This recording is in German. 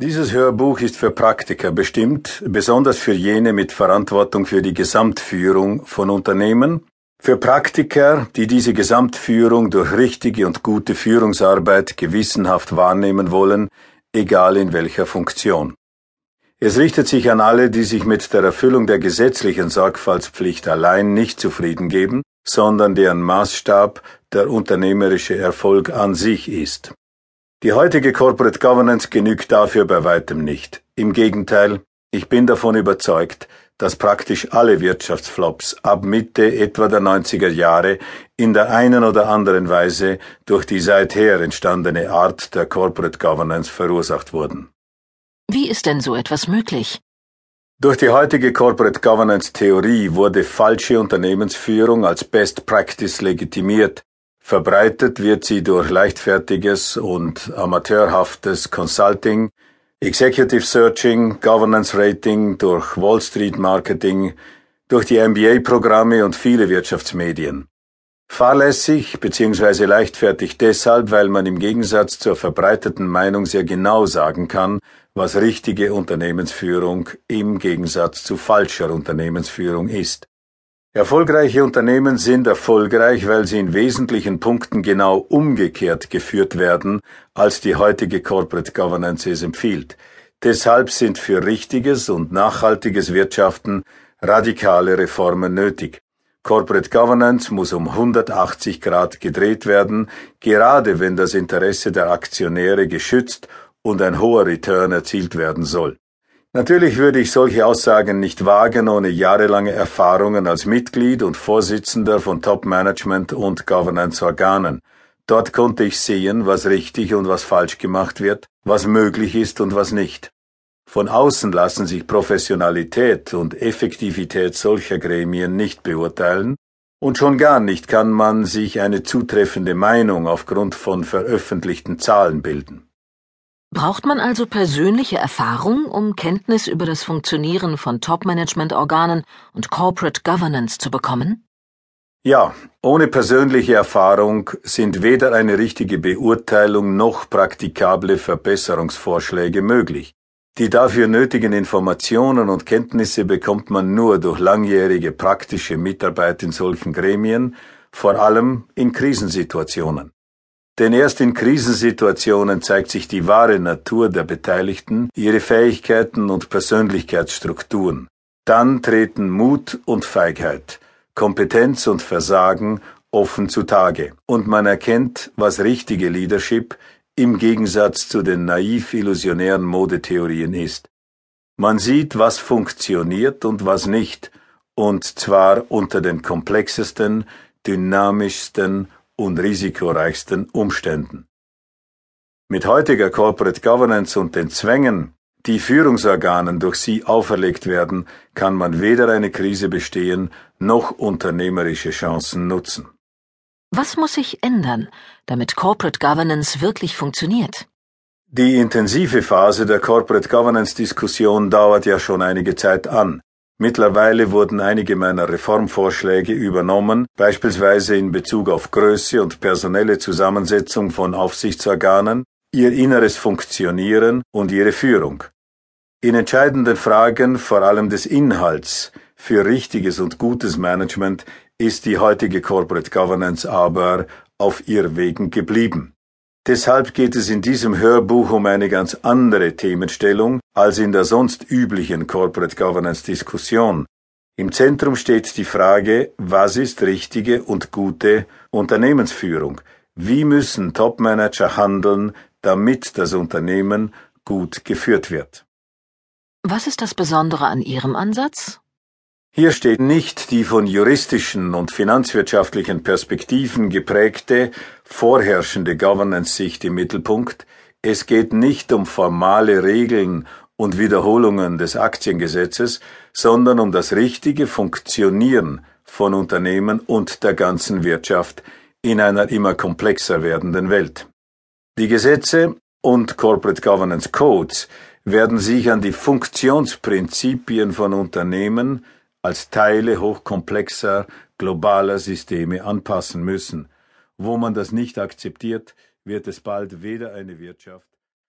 Dieses Hörbuch ist für Praktiker bestimmt, besonders für jene mit Verantwortung für die Gesamtführung von Unternehmen, für Praktiker, die diese Gesamtführung durch richtige und gute Führungsarbeit gewissenhaft wahrnehmen wollen, egal in welcher Funktion. Es richtet sich an alle, die sich mit der Erfüllung der gesetzlichen Sorgfaltspflicht allein nicht zufrieden geben, sondern deren Maßstab der unternehmerische Erfolg an sich ist. Die heutige Corporate Governance genügt dafür bei weitem nicht. Im Gegenteil, ich bin davon überzeugt, dass praktisch alle Wirtschaftsflops ab Mitte etwa der 90er Jahre in der einen oder anderen Weise durch die seither entstandene Art der Corporate Governance verursacht wurden. Wie ist denn so etwas möglich? Durch die heutige Corporate Governance Theorie wurde falsche Unternehmensführung als Best Practice legitimiert, Verbreitet wird sie durch leichtfertiges und amateurhaftes Consulting, Executive Searching, Governance Rating, durch Wall Street Marketing, durch die MBA-Programme und viele Wirtschaftsmedien. Fahrlässig bzw. leichtfertig deshalb, weil man im Gegensatz zur verbreiteten Meinung sehr genau sagen kann, was richtige Unternehmensführung im Gegensatz zu falscher Unternehmensführung ist. Erfolgreiche Unternehmen sind erfolgreich, weil sie in wesentlichen Punkten genau umgekehrt geführt werden, als die heutige Corporate Governance es empfiehlt. Deshalb sind für richtiges und nachhaltiges Wirtschaften radikale Reformen nötig. Corporate Governance muss um 180 Grad gedreht werden, gerade wenn das Interesse der Aktionäre geschützt und ein hoher Return erzielt werden soll. Natürlich würde ich solche Aussagen nicht wagen ohne jahrelange Erfahrungen als Mitglied und Vorsitzender von Top-Management und Governance-Organen. Dort konnte ich sehen, was richtig und was falsch gemacht wird, was möglich ist und was nicht. Von außen lassen sich Professionalität und Effektivität solcher Gremien nicht beurteilen, und schon gar nicht kann man sich eine zutreffende Meinung aufgrund von veröffentlichten Zahlen bilden. Braucht man also persönliche Erfahrung, um Kenntnis über das Funktionieren von Top-Management-Organen und Corporate Governance zu bekommen? Ja, ohne persönliche Erfahrung sind weder eine richtige Beurteilung noch praktikable Verbesserungsvorschläge möglich. Die dafür nötigen Informationen und Kenntnisse bekommt man nur durch langjährige praktische Mitarbeit in solchen Gremien, vor allem in Krisensituationen. Denn erst in Krisensituationen zeigt sich die wahre Natur der Beteiligten, ihre Fähigkeiten und Persönlichkeitsstrukturen. Dann treten Mut und Feigheit, Kompetenz und Versagen offen zutage, und man erkennt, was richtige Leadership im Gegensatz zu den naiv illusionären Modetheorien ist. Man sieht, was funktioniert und was nicht, und zwar unter den komplexesten, dynamischsten und risikoreichsten Umständen. Mit heutiger Corporate Governance und den Zwängen, die Führungsorganen durch sie auferlegt werden, kann man weder eine Krise bestehen noch unternehmerische Chancen nutzen. Was muss sich ändern, damit Corporate Governance wirklich funktioniert? Die intensive Phase der Corporate Governance Diskussion dauert ja schon einige Zeit an. Mittlerweile wurden einige meiner Reformvorschläge übernommen, beispielsweise in Bezug auf Größe und personelle Zusammensetzung von Aufsichtsorganen, ihr inneres Funktionieren und ihre Führung. In entscheidenden Fragen, vor allem des Inhalts, für richtiges und gutes Management ist die heutige Corporate Governance aber auf ihr Wegen geblieben. Deshalb geht es in diesem Hörbuch um eine ganz andere Themenstellung als in der sonst üblichen Corporate Governance Diskussion. Im Zentrum steht die Frage, was ist richtige und gute Unternehmensführung? Wie müssen Topmanager handeln, damit das Unternehmen gut geführt wird? Was ist das Besondere an Ihrem Ansatz? Hier steht nicht die von juristischen und finanzwirtschaftlichen Perspektiven geprägte, vorherrschende Governance-Sicht im Mittelpunkt, es geht nicht um formale Regeln und Wiederholungen des Aktiengesetzes, sondern um das richtige Funktionieren von Unternehmen und der ganzen Wirtschaft in einer immer komplexer werdenden Welt. Die Gesetze und Corporate Governance Codes werden sich an die Funktionsprinzipien von Unternehmen, als Teile hochkomplexer globaler Systeme anpassen müssen. Wo man das nicht akzeptiert, wird es bald weder eine Wirtschaft